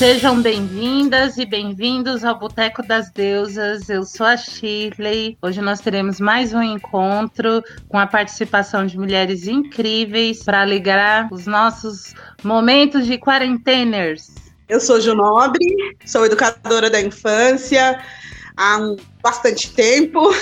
Sejam bem-vindas e bem-vindos ao Boteco das Deusas. Eu sou a Shirley. Hoje nós teremos mais um encontro com a participação de mulheres incríveis para alegrar os nossos momentos de quarenteners. Eu sou Junobre, sou educadora da infância há bastante tempo.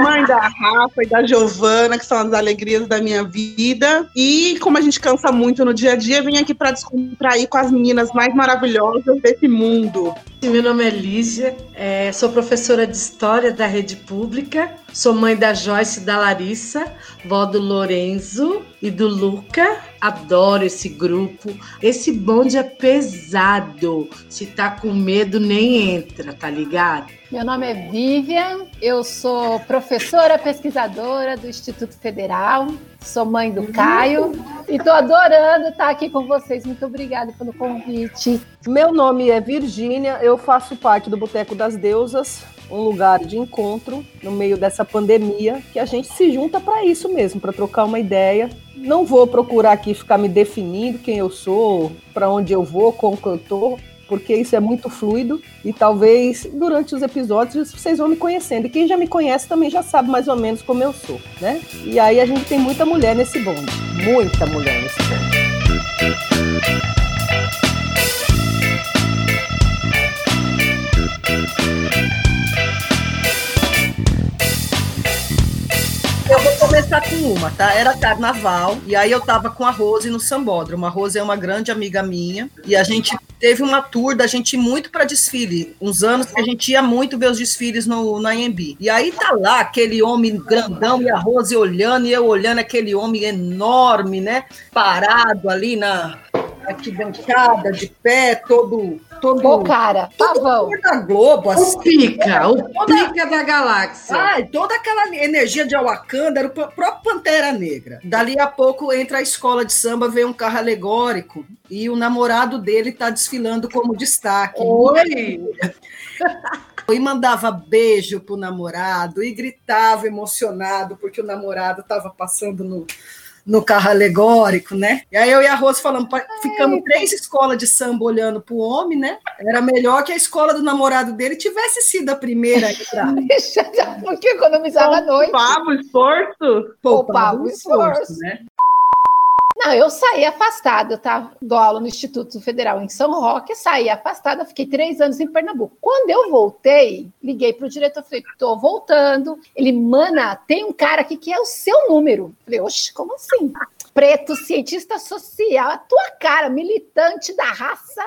Mãe da Rafa e da Giovana, que são as alegrias da minha vida. E como a gente cansa muito no dia a dia, vim aqui para descontrair com as meninas mais maravilhosas desse mundo. Meu nome é Lígia, é, sou professora de História da Rede Pública, sou mãe da Joyce e da Larissa, vó do Lorenzo e do Luca. Adoro esse grupo. Esse bonde é pesado. Se tá com medo, nem entra, tá ligado? Meu nome é Vivian, eu sou professora pesquisadora do Instituto Federal, sou mãe do Caio e estou adorando estar aqui com vocês. Muito obrigada pelo convite. Meu nome é Virgínia, eu faço parte do Boteco das Deusas, um lugar de encontro no meio dessa pandemia que a gente se junta para isso mesmo, para trocar uma ideia. Não vou procurar aqui ficar me definindo quem eu sou, para onde eu vou, como que eu tô porque isso é muito fluido e talvez durante os episódios vocês vão me conhecendo. E quem já me conhece também já sabe mais ou menos como eu sou, né? E aí a gente tem muita mulher nesse bonde, muita mulher nesse bonde. Começar com uma, tá? Era carnaval, e aí eu tava com a Rose no Sambódromo. A Rose é uma grande amiga minha, e a gente teve uma tour da gente muito para desfile. Uns anos que a gente ia muito ver os desfiles no, na Embi. E aí tá lá aquele homem grandão e a Rose olhando, e eu olhando aquele homem enorme, né? Parado ali na, arquibancada, de pé, todo. todo Ô, cara, todo da Globo, assim. O pica, o toda, pica da galáxia. Ai, toda aquela energia de Wakanda era o próprio Pantera Negra. Dali a pouco entra a escola de samba, vem um carro alegórico e o namorado dele tá desfilando como destaque. Oi! e mandava beijo pro namorado e gritava emocionado porque o namorado estava passando no, no carro alegórico, né? E aí eu e a Rose falamos, ficamos três escolas de samba olhando pro homem, né? Era melhor que a escola do namorado dele tivesse sido a primeira a entrar. Porque economizava a noite. Poupava o esforço? Poupava o esforço, né? Não, eu saí afastada, estava dou aula no Instituto Federal em São Roque, saí afastada, fiquei três anos em Pernambuco. Quando eu voltei, liguei para o diretor, falei, estou voltando. Ele, mana, tem um cara aqui que é o seu número. falei, oxe, como assim? Preto, cientista social, a tua cara, militante da raça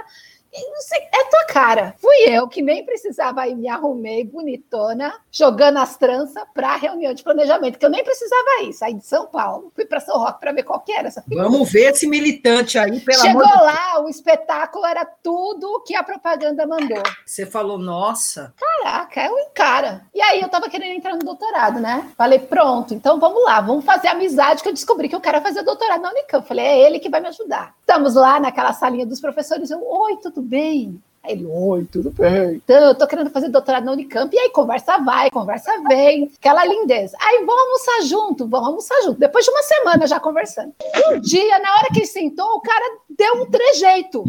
Sei, é tua cara. Fui eu que nem precisava ir, me arrumei bonitona, jogando as tranças para a reunião de planejamento, que eu nem precisava ir. Saí de São Paulo, fui para São Roque para ver qual que era essa. Vamos ver esse militante aí, pelo Chegou amor lá, o espetáculo era tudo que a propaganda mandou. Você falou, nossa. Caraca, é um cara. E aí eu tava querendo entrar no doutorado, né? Falei, pronto, então vamos lá, vamos fazer amizade, que eu descobri que o cara fazia doutorado na Unicamp. Falei, é ele que vai me ajudar. Estamos lá naquela salinha dos professores, eu, oi, tudo tudo bem? Aí ele, oi, tudo bem. Então, eu tô querendo fazer doutorado na Unicamp. E aí, conversa vai, conversa vem. Aquela lindeza. Aí, vamos almoçar junto, vamos almoçar junto. Depois de uma semana já conversando. Um dia, na hora que ele sentou, o cara deu um trejeito.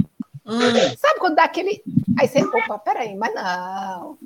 Hum. Sabe quando dá aquele. Aí você, opa, peraí, mas não.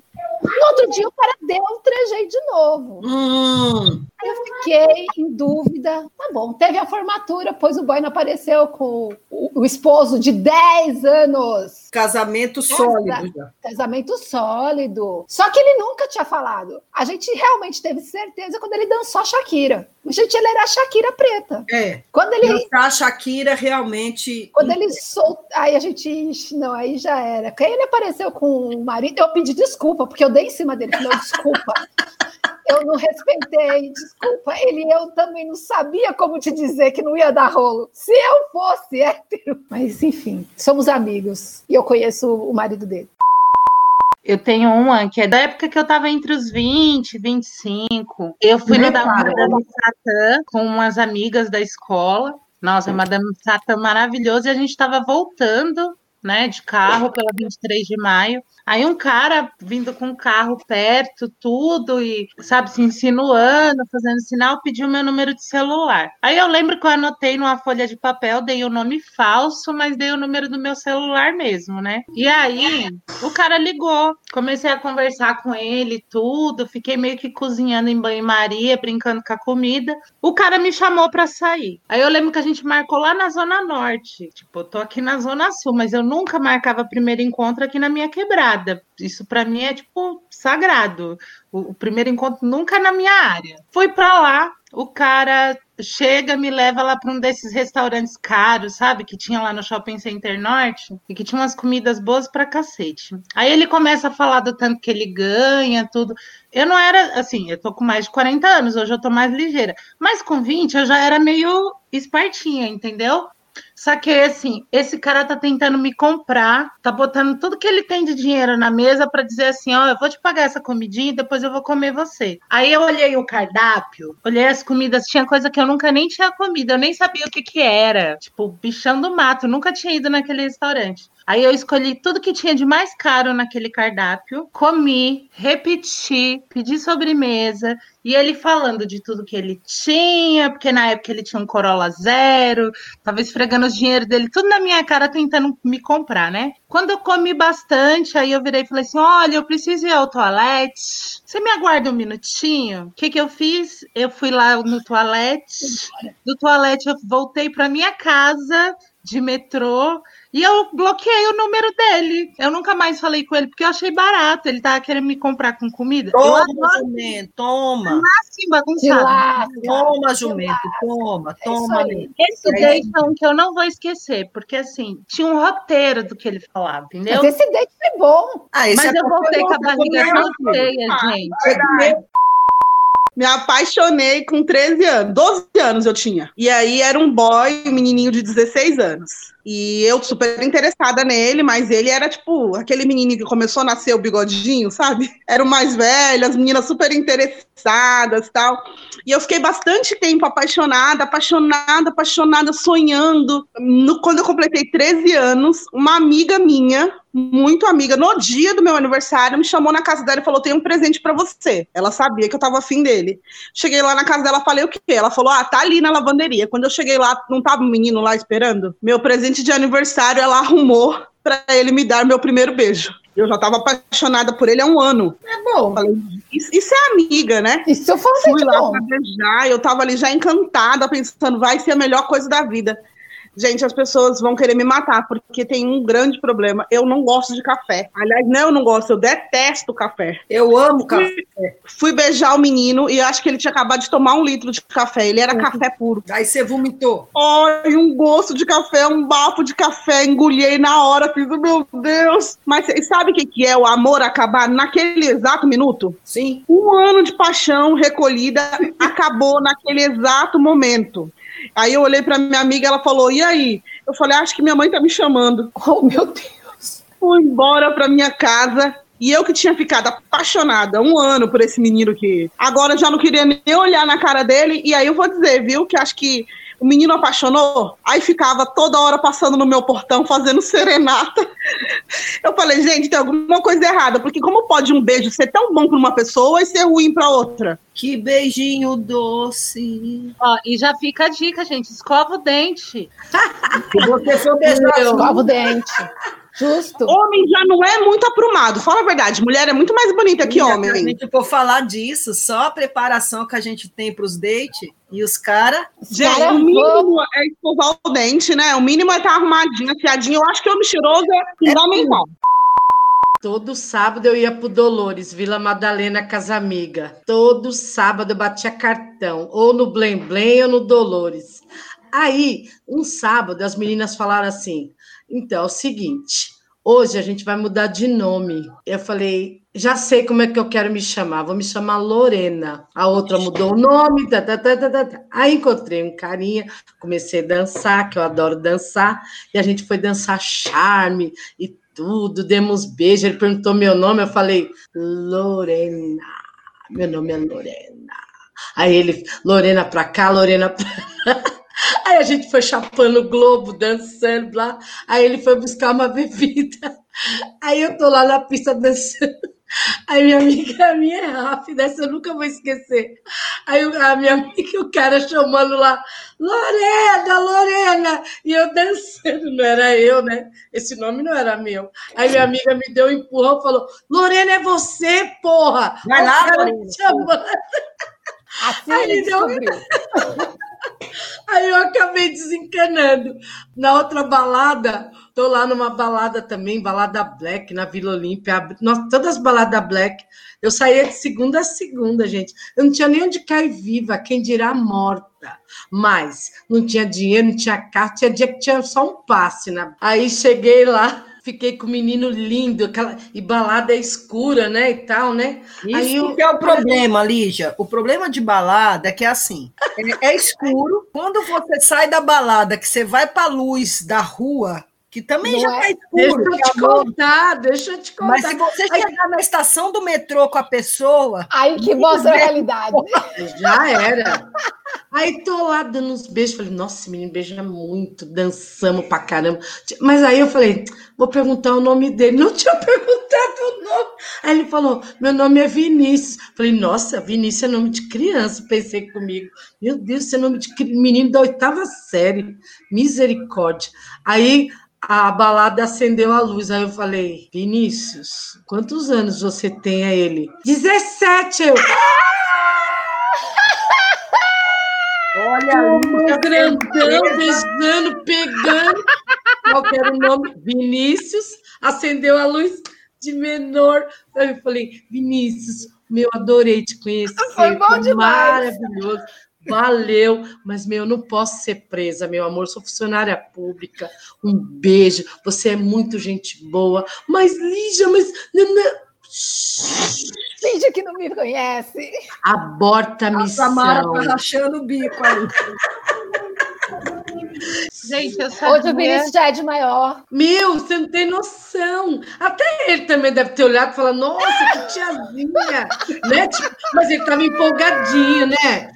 No outro dia, o cara deu um trejeito de novo. Hum. Aí eu fiquei em dúvida. Tá bom, teve a formatura, pois o boy não apareceu com o, esposo de 10 anos. Casamento sólido já. Casamento sólido. Só que ele nunca tinha falado. A gente realmente teve certeza quando ele dançou a Shakira. Gente, ele era a Shakira preta. É. Quando ele. Dançar a Shakira realmente. Quando ele soltou. Aí a gente. Não, aí já era. Quando ele apareceu com o marido, eu pedi desculpa, porque eu dei em cima dele. Falei, desculpa. eu não respeitei, desculpa. Ele eu também não sabia como te dizer que não ia dar rolo. Se eu fosse hétero. Mas enfim, somos amigos. E eu conheço o marido dele. Eu tenho uma que é da época que eu estava entre os 20, 25. Eu fui no da Madame Satã com umas amigas da escola. Nossa, a Madame Satã maravilhosa. E a gente estava voltando né, de carro pela 23 de maio. Aí um cara vindo com o carro perto, tudo, e, sabe, se insinuando, fazendo sinal, pediu meu número de celular. Aí eu lembro que eu anotei numa folha de papel, dei o um nome falso, mas dei o número do meu celular mesmo, né? E aí o cara ligou, comecei a conversar com ele, tudo, fiquei meio que cozinhando em banho-maria, brincando com a comida. O cara me chamou para sair. Aí eu lembro que a gente marcou lá na Zona Norte. Tipo, eu tô aqui na Zona Sul, mas eu nunca marcava primeiro encontro aqui na minha quebrada. Isso para mim é tipo sagrado. O, o, primeiro encontro nunca na minha área. Fui para lá, o cara chega, me leva lá para um desses restaurantes caros, sabe, que tinha lá no Shopping Center Norte e que tinha umas comidas boas para cacete. Aí ele começa a falar do tanto que ele ganha, tudo. Eu não era assim, eu tô com mais de 40 anos, hoje eu tô mais ligeira. Mas com 20 eu já era meio espertinha, entendeu? Saquei assim, esse cara tá tentando me comprar, tá botando tudo que ele tem de dinheiro na mesa para dizer assim, ó, eu vou te pagar essa comidinha e depois eu vou comer você. Aí eu olhei o cardápio, olhei as comidas, tinha coisa que eu nunca nem tinha comido, eu nem sabia o que que era. Tipo, bichão do mato, nunca tinha ido naquele restaurante. Aí eu escolhi tudo que tinha de mais caro naquele cardápio, comi, repeti, pedi sobremesa, e ele falando de tudo que ele tinha, porque na época ele tinha um Corolla zero, tava esfregando os dinheiro dele tudo na minha cara tentando me comprar, né? Quando eu comi bastante, aí eu virei e falei assim: olha, eu preciso ir ao toalete. Você me aguarda um minutinho? O que, que eu fiz? Eu fui lá no toalete. Do toalete eu voltei para minha casa de metrô e eu bloqueei o número dele. Eu nunca mais falei com ele, porque eu achei barato. Ele tava querendo me comprar com comida. Toma, jumento, toma. Assim, bagunçado. Toma, jumento, toma, toma. Esse date é um que eu não vou esquecer, porque assim, tinha um roteiro do que ele falava, entendeu? Mas esse date foi bom. Ah, Mas é eu voltei com a barriga tão cheia, gente me apaixonei com 13 anos, 12 anos eu tinha. E aí era um boy, um menininho de 16 anos. E eu super interessada nele, mas ele era tipo aquele menininho que começou a nascer o bigodinho, sabe? Era o mais velho, as meninas super interessadas tal. E eu fiquei bastante tempo apaixonada, apaixonada, apaixonada, sonhando. No, quando eu completei 13 anos, uma amiga minha, muito amiga, no dia do meu aniversário, me chamou na casa dela e falou: tem um presente para você. Ela sabia que eu tava afim dele. Cheguei lá na casa dela, falei o quê? Ela falou: ah, tá ali na lavanderia. Quando eu cheguei lá, não tava um menino lá esperando? Meu presente presente de aniversário ela arrumou para ele me dar meu primeiro beijo. Eu já estava apaixonada por ele há um ano. É bom. Falei, isso, isso, é amiga, né? Isso eu falo Fui lá para beijar, eu estava ali já encantada, pensando, vai ser a melhor coisa da vida. Gente, as pessoas vão querer me matar, porque tem um grande problema. Eu não gosto de café. Aliás, não, eu não gosto, eu detesto café. Eu amo café. Fui beijar o menino e acho que ele tinha acabado de tomar um litro de café. Ele era uhum. café puro. Aí você vomitou. Ai, um gosto de café, um bafo de café. Engolhei na hora, fiz, meu Deus. Mas sabe o que, que é o amor acabar naquele exato minuto? Sim. Um ano de paixão recolhida acabou naquele exato momento. Aí eu olhei para minha amiga, ela falou: "E aí?" Eu falei: "Acho que minha mãe tá me chamando". Oh, meu Deus. Fui embora para minha casa. E eu que tinha ficado apaixonada um ano por esse menino que agora já não queria nem olhar na cara dele. E aí eu vou dizer, viu, que acho que o menino apaixonou, aí ficava toda hora passando no meu portão fazendo serenata. Eu falei, gente, tem alguma coisa errada, porque como pode um beijo ser tão bom para uma pessoa e ser ruim para outra? Que beijinho doce. Ó, e já fica a dica, gente, escova o dente. Se você for beijar, escova o dente. Justo. Homem já não é muito aprumado, fala a verdade. Mulher é muito mais bonita que homem. Se a gente for falar disso, só a preparação que a gente tem para os dates e os caras. Gente, cara, o mínimo é escovar o dente, né? O mínimo é estar tá arrumadinho, afiadinho. Eu acho que homem cheiroso é fundamental. Todo sábado eu ia pro Dolores, Vila Madalena Casamiga. Todo sábado eu batia cartão, ou no Blém Blém ou no Dolores. Aí, um sábado, as meninas falaram assim: então, é o seguinte, hoje a gente vai mudar de nome. Eu falei, já sei como é que eu quero me chamar, vou me chamar Lorena. A outra mudou o nome, tá, tá, tá, tá, tá. tá. Aí encontrei um carinha, comecei a dançar, que eu adoro dançar, e a gente foi dançar charme e tudo, demos beijo, ele perguntou meu nome, eu falei, Lorena, meu nome é Lorena. Aí ele, Lorena pra cá, Lorena pra Aí a gente foi chapando o globo, dançando lá. Aí ele foi buscar uma bebida. Aí eu tô lá na pista dançando. Aí minha amiga, a minha é rápida, essa eu nunca vou esquecer. Aí a minha amiga, o cara chamando lá, Lorena, Lorena, e eu dançando, não era eu, né? Esse nome não era meu. Aí minha amiga me deu um empurrão e falou: Lorena, é você, porra! Vai lá, Lorena. Chamando. Assim Aí ele descobriu. Aí eu acabei desencanando. Na outra balada, tô lá numa balada também, balada black, na Vila Olímpia. Nossa, todas as baladas black. Eu saía de segunda a segunda, gente. Eu não tinha nem onde cair viva, quem dirá morta. Mas não tinha dinheiro, não tinha carta, tinha dia que tinha só um passe. Né? Aí cheguei lá fiquei com o menino lindo, aquela e balada escura, né, e tal, né? Isso Aí eu... que é o problema, Lígia. O problema de balada é que é assim, é, é escuro. Quando você sai da balada, que você vai para a luz da rua, que também não já é. tá escuro. Deixa eu te contar, deixa eu te contar. Mas se você aí, chegar na estação do metrô com a pessoa. Aí que mostra a realidade. Já era. Aí tô lá dando uns beijos. Falei, nossa, esse menino beija muito, dançamos pra caramba. Mas aí eu falei, vou perguntar o nome dele. Não tinha perguntado o nome. Aí ele falou, meu nome é Vinícius. Falei, nossa, Vinícius é nome de criança. Pensei comigo, meu Deus, esse é nome de menino da oitava série. Misericórdia. Aí a balada acendeu a luz. Aí eu falei, Vinícius, quantos anos você tem a ele? 17, eu. Olha ali, grandão, beijando, pegando. Qual que era o nome? Vinícius. Acendeu a luz de menor. Aí eu falei, Vinícius, meu, adorei te conhecer. Foi bom demais. Maravilhoso. Valeu, mas meu, eu não posso ser presa, meu amor. Sou funcionária pública. Um beijo. Você é muito gente boa. Mas, Lígia, mas. Lígia que não me conhece. Aborta a missão. A Samara tá rachando o bico aí. Gente, eu sabia... Hoje o Vinícius já é de maior. Meu, você não tem noção. Até ele também deve ter olhado e falado, nossa, que tiazinha. né? Tipo, mas ele estava empolgadinho, né?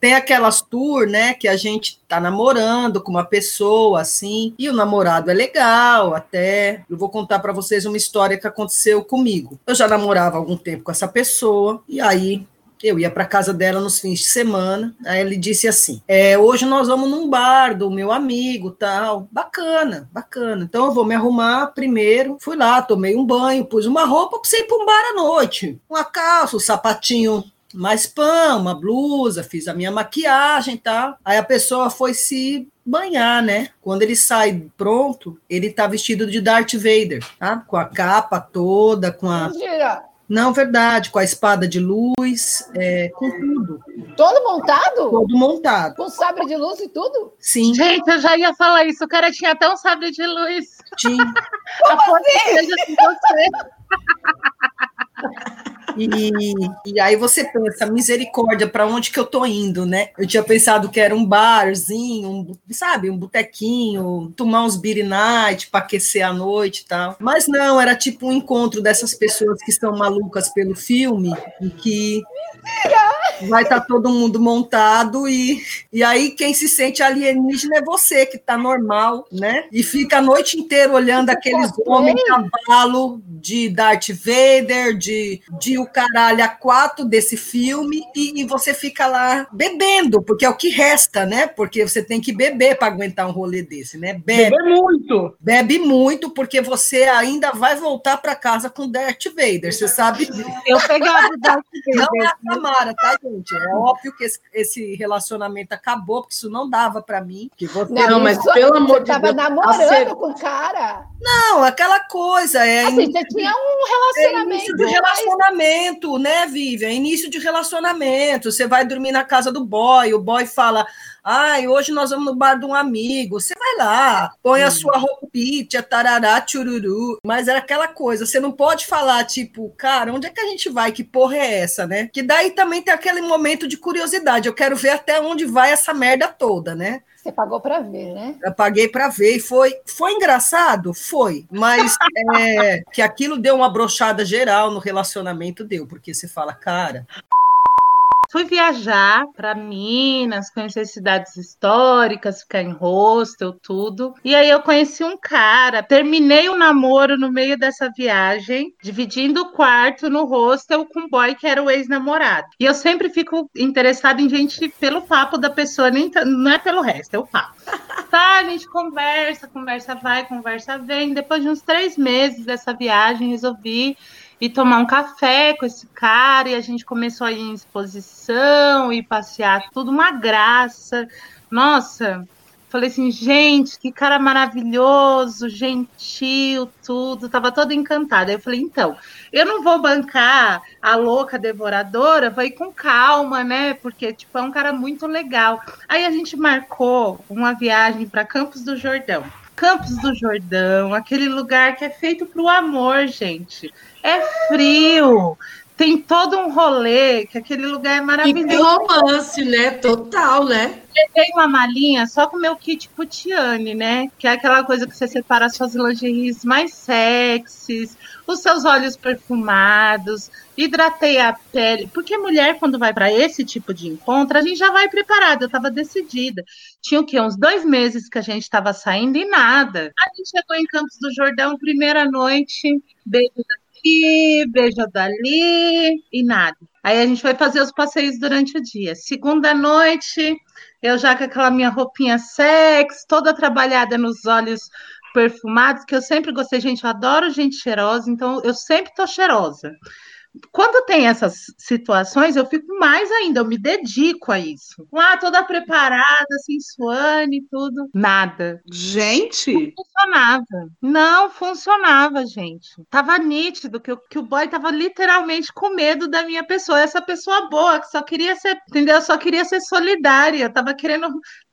Tem aquelas tour, né, que a gente tá namorando com uma pessoa assim, e o namorado é legal, até. Eu vou contar para vocês uma história que aconteceu comigo. Eu já namorava há algum tempo com essa pessoa, e aí eu ia para casa dela nos fins de semana. Aí ele disse assim: é, hoje nós vamos num bar do meu amigo, tal. Bacana, bacana. Então eu vou me arrumar primeiro. Fui lá, tomei um banho, pus uma roupa para ir para um bar à noite. Uma calça, um sapatinho mais pão, uma blusa, fiz a minha maquiagem e tal. Aí a pessoa foi se banhar, né? Quando ele sai pronto, ele tá vestido de Darth Vader, tá? Com a capa toda, com a. Mentira! Não, verdade, com a espada de luz, é, com tudo. Todo montado? Todo montado. Com sabre de luz e tudo? Sim. Gente, eu já ia falar isso. O cara tinha até um sabre de luz. Tinha. Como assim? Seja com você. E, e aí você pensa, misericórdia, para onde que eu tô indo, né? Eu tinha pensado que era um barzinho, um, sabe, um botequinho, tomar uns beer night para aquecer a noite e tal. Mas não, era tipo um encontro dessas pessoas que estão malucas pelo filme e que vai estar tá todo mundo montado e, e aí quem se sente alienígena é você que tá normal, né? E fica a noite inteira olhando aqueles homens cavalo de Darth Vader, de, de o caralho a quatro desse filme e, e, você fica lá bebendo, porque é o que resta, né? Porque você tem que beber para aguentar um rolê desse, né? Bebe, bebe muito. Bebe muito, porque você ainda vai voltar para casa com Darth Vader, você sabe? Eu pegava o Darth Vader. Não é a Samara, tá, gente? É óbvio que esse, esse relacionamento acabou, porque isso não dava para mim. Que você... Não, não mas pelo amor de Deus. Você tava namorando com o cara. Não, aquela coisa. É assim, você tinha um relacionamento. É início de relacionamento, né, Vivian? Início de relacionamento. Você vai dormir na casa do boy, o boy fala. Ai, hoje nós vamos no bar de um amigo. Você vai lá, põe a sua roupinha, tarará, tchururu. Mas era aquela coisa, você não pode falar, tipo, cara, onde é que a gente vai? Que porra é essa, né? Que daí também tem aquele momento de curiosidade. Eu quero ver até onde vai essa merda toda, né? Você pagou para ver, né? Eu paguei para ver e foi, foi engraçado? Foi, mas é, que aquilo deu uma brochada geral no relacionamento, deu, porque você fala, cara, fui viajar para Minas, conhecer cidades históricas, ficar em hostel, tudo. E aí eu conheci um cara, terminei o namoro no meio dessa viagem, dividindo o quarto no hostel com um boy que era o ex-namorado. E eu sempre fico interessada em gente pelo papo da pessoa, nem não é pelo resto, é o papo. Tá, a gente conversa, conversa vai, conversa vem. Depois de uns três meses dessa viagem, resolvi ir tomar um café com esse cara e a gente começou a ir em exposição e passear, tudo uma graça. Nossa, falei assim, gente, que cara maravilhoso, gentil, tudo, tava toda encantada. Eu falei, então, eu não vou bancar a louca devoradora, ir com calma, né? Porque, tipo, é um cara muito legal. Aí a gente marcou uma viagem para Campos do Jordão. Campos do Jordão, aquele lugar que é feito para o amor, gente. É frio, tem todo um rolê, que aquele lugar é maravilhoso. E romance, né? Total, né? Levei uma malinha só com o meu kit putiane, né? Que é aquela coisa que você separa suas lingeries mais sexys, os seus olhos perfumados, hidratei a pele. Porque mulher, quando vai para esse tipo de encontro, a gente já vai preparada. Eu estava decidida. Tinha o quê? Uns dois meses que a gente estava saindo e nada. A gente chegou em Campos do Jordão, primeira noite, beijo daqui, beijo dali e nada. Aí a gente foi fazer os passeios durante o dia. Segunda noite, eu já com aquela minha roupinha sexy, toda trabalhada nos olhos perfumados, que eu sempre gostei, gente, eu adoro gente cheirosa, então eu sempre tô cheirosa quando tem essas situações, eu fico mais ainda, eu me dedico a isso. Lá, toda preparada, sensuane, tudo. Nada. Gente! Não funcionava. Não funcionava, gente. Tava nítido que, que o boy tava literalmente com medo da minha pessoa. Essa pessoa boa, que só queria ser, entendeu? Só queria ser solidária. Tava querendo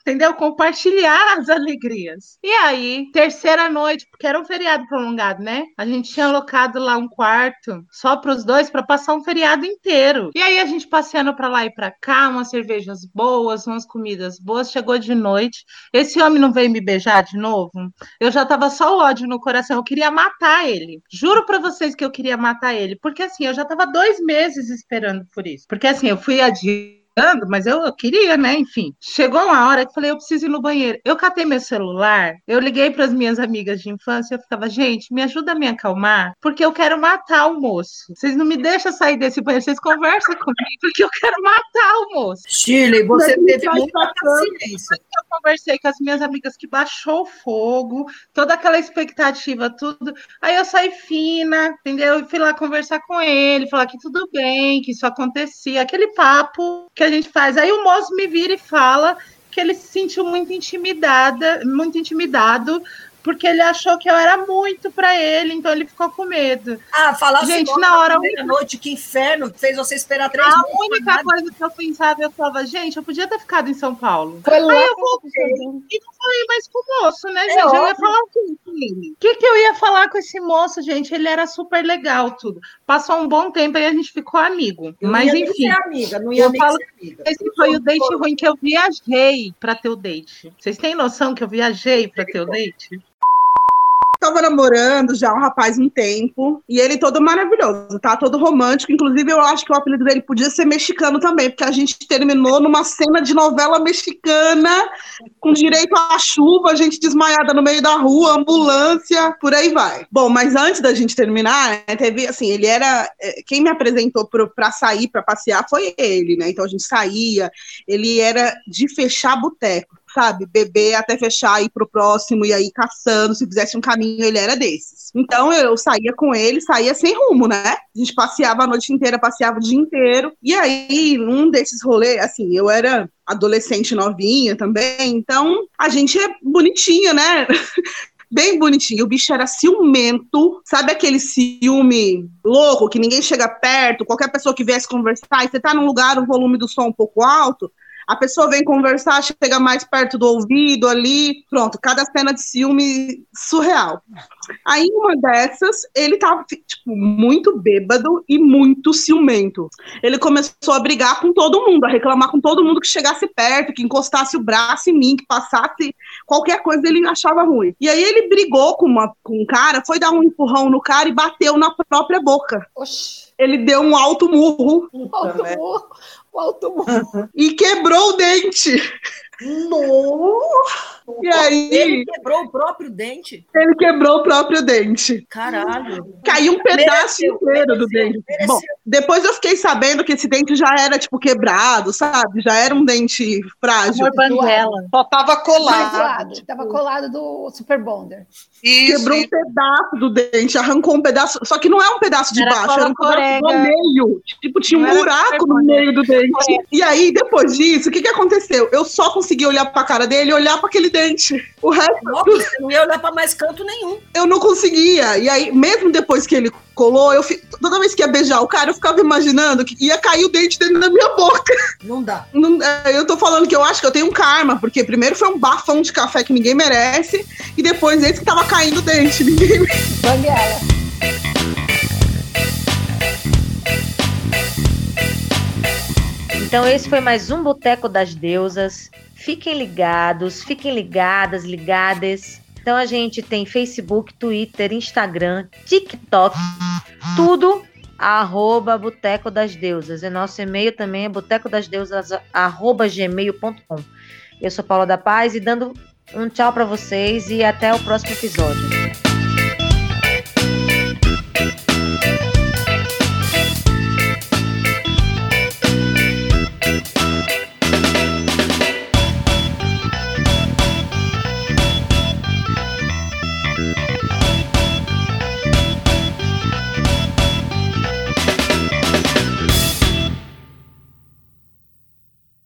entendeu? Compartilhar as alegrias. E aí, terceira noite, porque era um feriado prolongado, né? A gente tinha alocado lá um quarto só para os dois para passar um feriado inteiro. E aí a gente passeando para lá e para cá, umas cervejas boas, umas comidas boas, chegou de noite. Esse homem não veio me beijar de novo. Eu já tava só ódio no coração, eu queria matar ele. Juro para vocês que eu queria matar ele, porque assim, eu já tava dois meses esperando por isso. Porque assim, eu fui adiante mas eu, eu, queria, né? Enfim. Chegou uma hora que eu falei, eu preciso ir no banheiro. Eu catei meu celular, eu liguei para as minhas amigas de infância, eu ficava, gente, me ajuda a me acalmar, porque eu quero matar o moço. Vocês não me deixam sair desse banheiro, vocês conversam comigo, porque eu quero matar o moço. Shirley, você teve muita paciência. Conversei com as minhas amigas que baixou o fogo, toda aquela expectativa, tudo. Aí eu saí fina, entendeu? E fui lá conversar com ele, falar que tudo bem, que isso acontecia, aquele papo que a gente faz. Aí o moço me vira e fala que ele se sentiu muito intimidada, muito intimidado porque ele achou que eu era muito para ele, então ele ficou com medo. Ah, falar Gente, na hora primeira noite, que inferno, fez você esperar três A única coisa que eu pensava, eu falava, gente, eu podia ter ficado em São Paulo. Foi Aí eu voltei e não falei mais com o moço, né, é gente? É eu ia falar o quê com ele? O que, que eu ia falar com esse moço, gente? Ele era super legal, tudo. Passou um bom tempo e a gente ficou amigo. Eu Mas enfim. amiga, não ia eu falo, amiga. Esse foi o date ruim que eu viajei para ter o date. Vocês têm noção que eu viajei para ter o date? Tava namorando já um rapaz um tempo, e ele todo maravilhoso, tá? Todo romântico. Inclusive, eu acho que o apelido dele podia ser mexicano também, porque a gente terminou numa cena de novela mexicana, com direito à chuva, gente desmaiada no meio da rua, ambulância, por aí vai. Bom, mas antes da gente terminar, né, teve assim, ele era. É, quem me apresentou pro, pra sair, pra passear, foi ele, né? Então a gente saía, ele era de fechar boteco sabe, beber até fechar, ir pro próximo e aí caçando, se fizesse um caminho, ele era desses. Então eu saía com ele, saía sem rumo, né? A gente passeava a noite inteira, passeava o dia inteiro. E aí, um desses rolês, assim, eu era adolescente novinha também, então a gente é bonitinha, né? bem bonitinho. O bicho era ciumento, sabe aquele ciúme louco que ninguém chega perto, qualquer pessoa que viesse conversar e você tá num lugar, o volume do som um pouco alto, a pessoa vem conversar, chega mais perto do ouvido ali, pronto, cada cena de ciúme surreal. Aí, uma dessas, ele tava, tipo, muito bêbado e muito ciumento. Ele começou a brigar com todo mundo, a reclamar com todo mundo que chegasse perto, que encostasse o braço em mim, que passasse qualquer coisa, ele achava ruim. E aí ele brigou com, uma, com um cara, foi dar um empurrão no cara e bateu na própria boca. Oxi. ele deu um alto murro O alto né? murro. O murro. e quebrou o dente. Nossa! E aí, Ele quebrou o próprio dente. ele quebrou o próprio dente. Caralho. Caiu um pedaço Mereceu, inteiro do mereceu, dente. mereceu. Bom, depois eu fiquei sabendo que esse dente já era, tipo, quebrado, sabe? Já era um dente frágil. Banguela. Só tava colado. Tava colado do Super Bonder. Isso, Quebrou um pedaço do dente, arrancou um pedaço. Só que não é um pedaço de Era baixo, era um pedaço do corega. meio. Tipo, tinha um Não buraco no meio do dente. E aí, depois disso, o que, que aconteceu? Eu só consegui olhar pra cara dele e olhar pra aquele dente. O resto Nossa, não ia olhar pra mais canto nenhum. eu não conseguia. E aí, mesmo depois que ele colou, eu fi- toda vez que ia beijar o cara, eu ficava imaginando que ia cair o dente dele na minha boca. Não dá. Não- é, eu tô falando que eu acho que eu tenho um karma, porque primeiro foi um bafão de café que ninguém merece, e depois esse que tava caindo o dente. Ninguém Banguela. Então, esse foi mais um Boteco das Deusas. Fiquem ligados, fiquem ligadas, ligadas. Então, a gente tem Facebook, Twitter, Instagram, TikTok, tudo arroba Boteco das Deusas. E nosso e-mail também é botecodasdeusas, arroba gmail.com. Eu sou Paula da Paz e dando um tchau para vocês e até o próximo episódio.